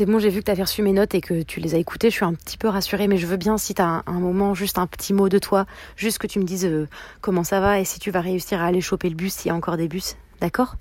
c'est bon, j'ai vu que tu avais reçu mes notes et que tu les as écoutées. Je suis un petit peu rassurée, mais je veux bien si tu as un, moment, juste un petit mot de toi, juste que tu me dises euh, comment ça va et si tu vas réussir à aller choper le bus s'il y a encore des bus. D'accord?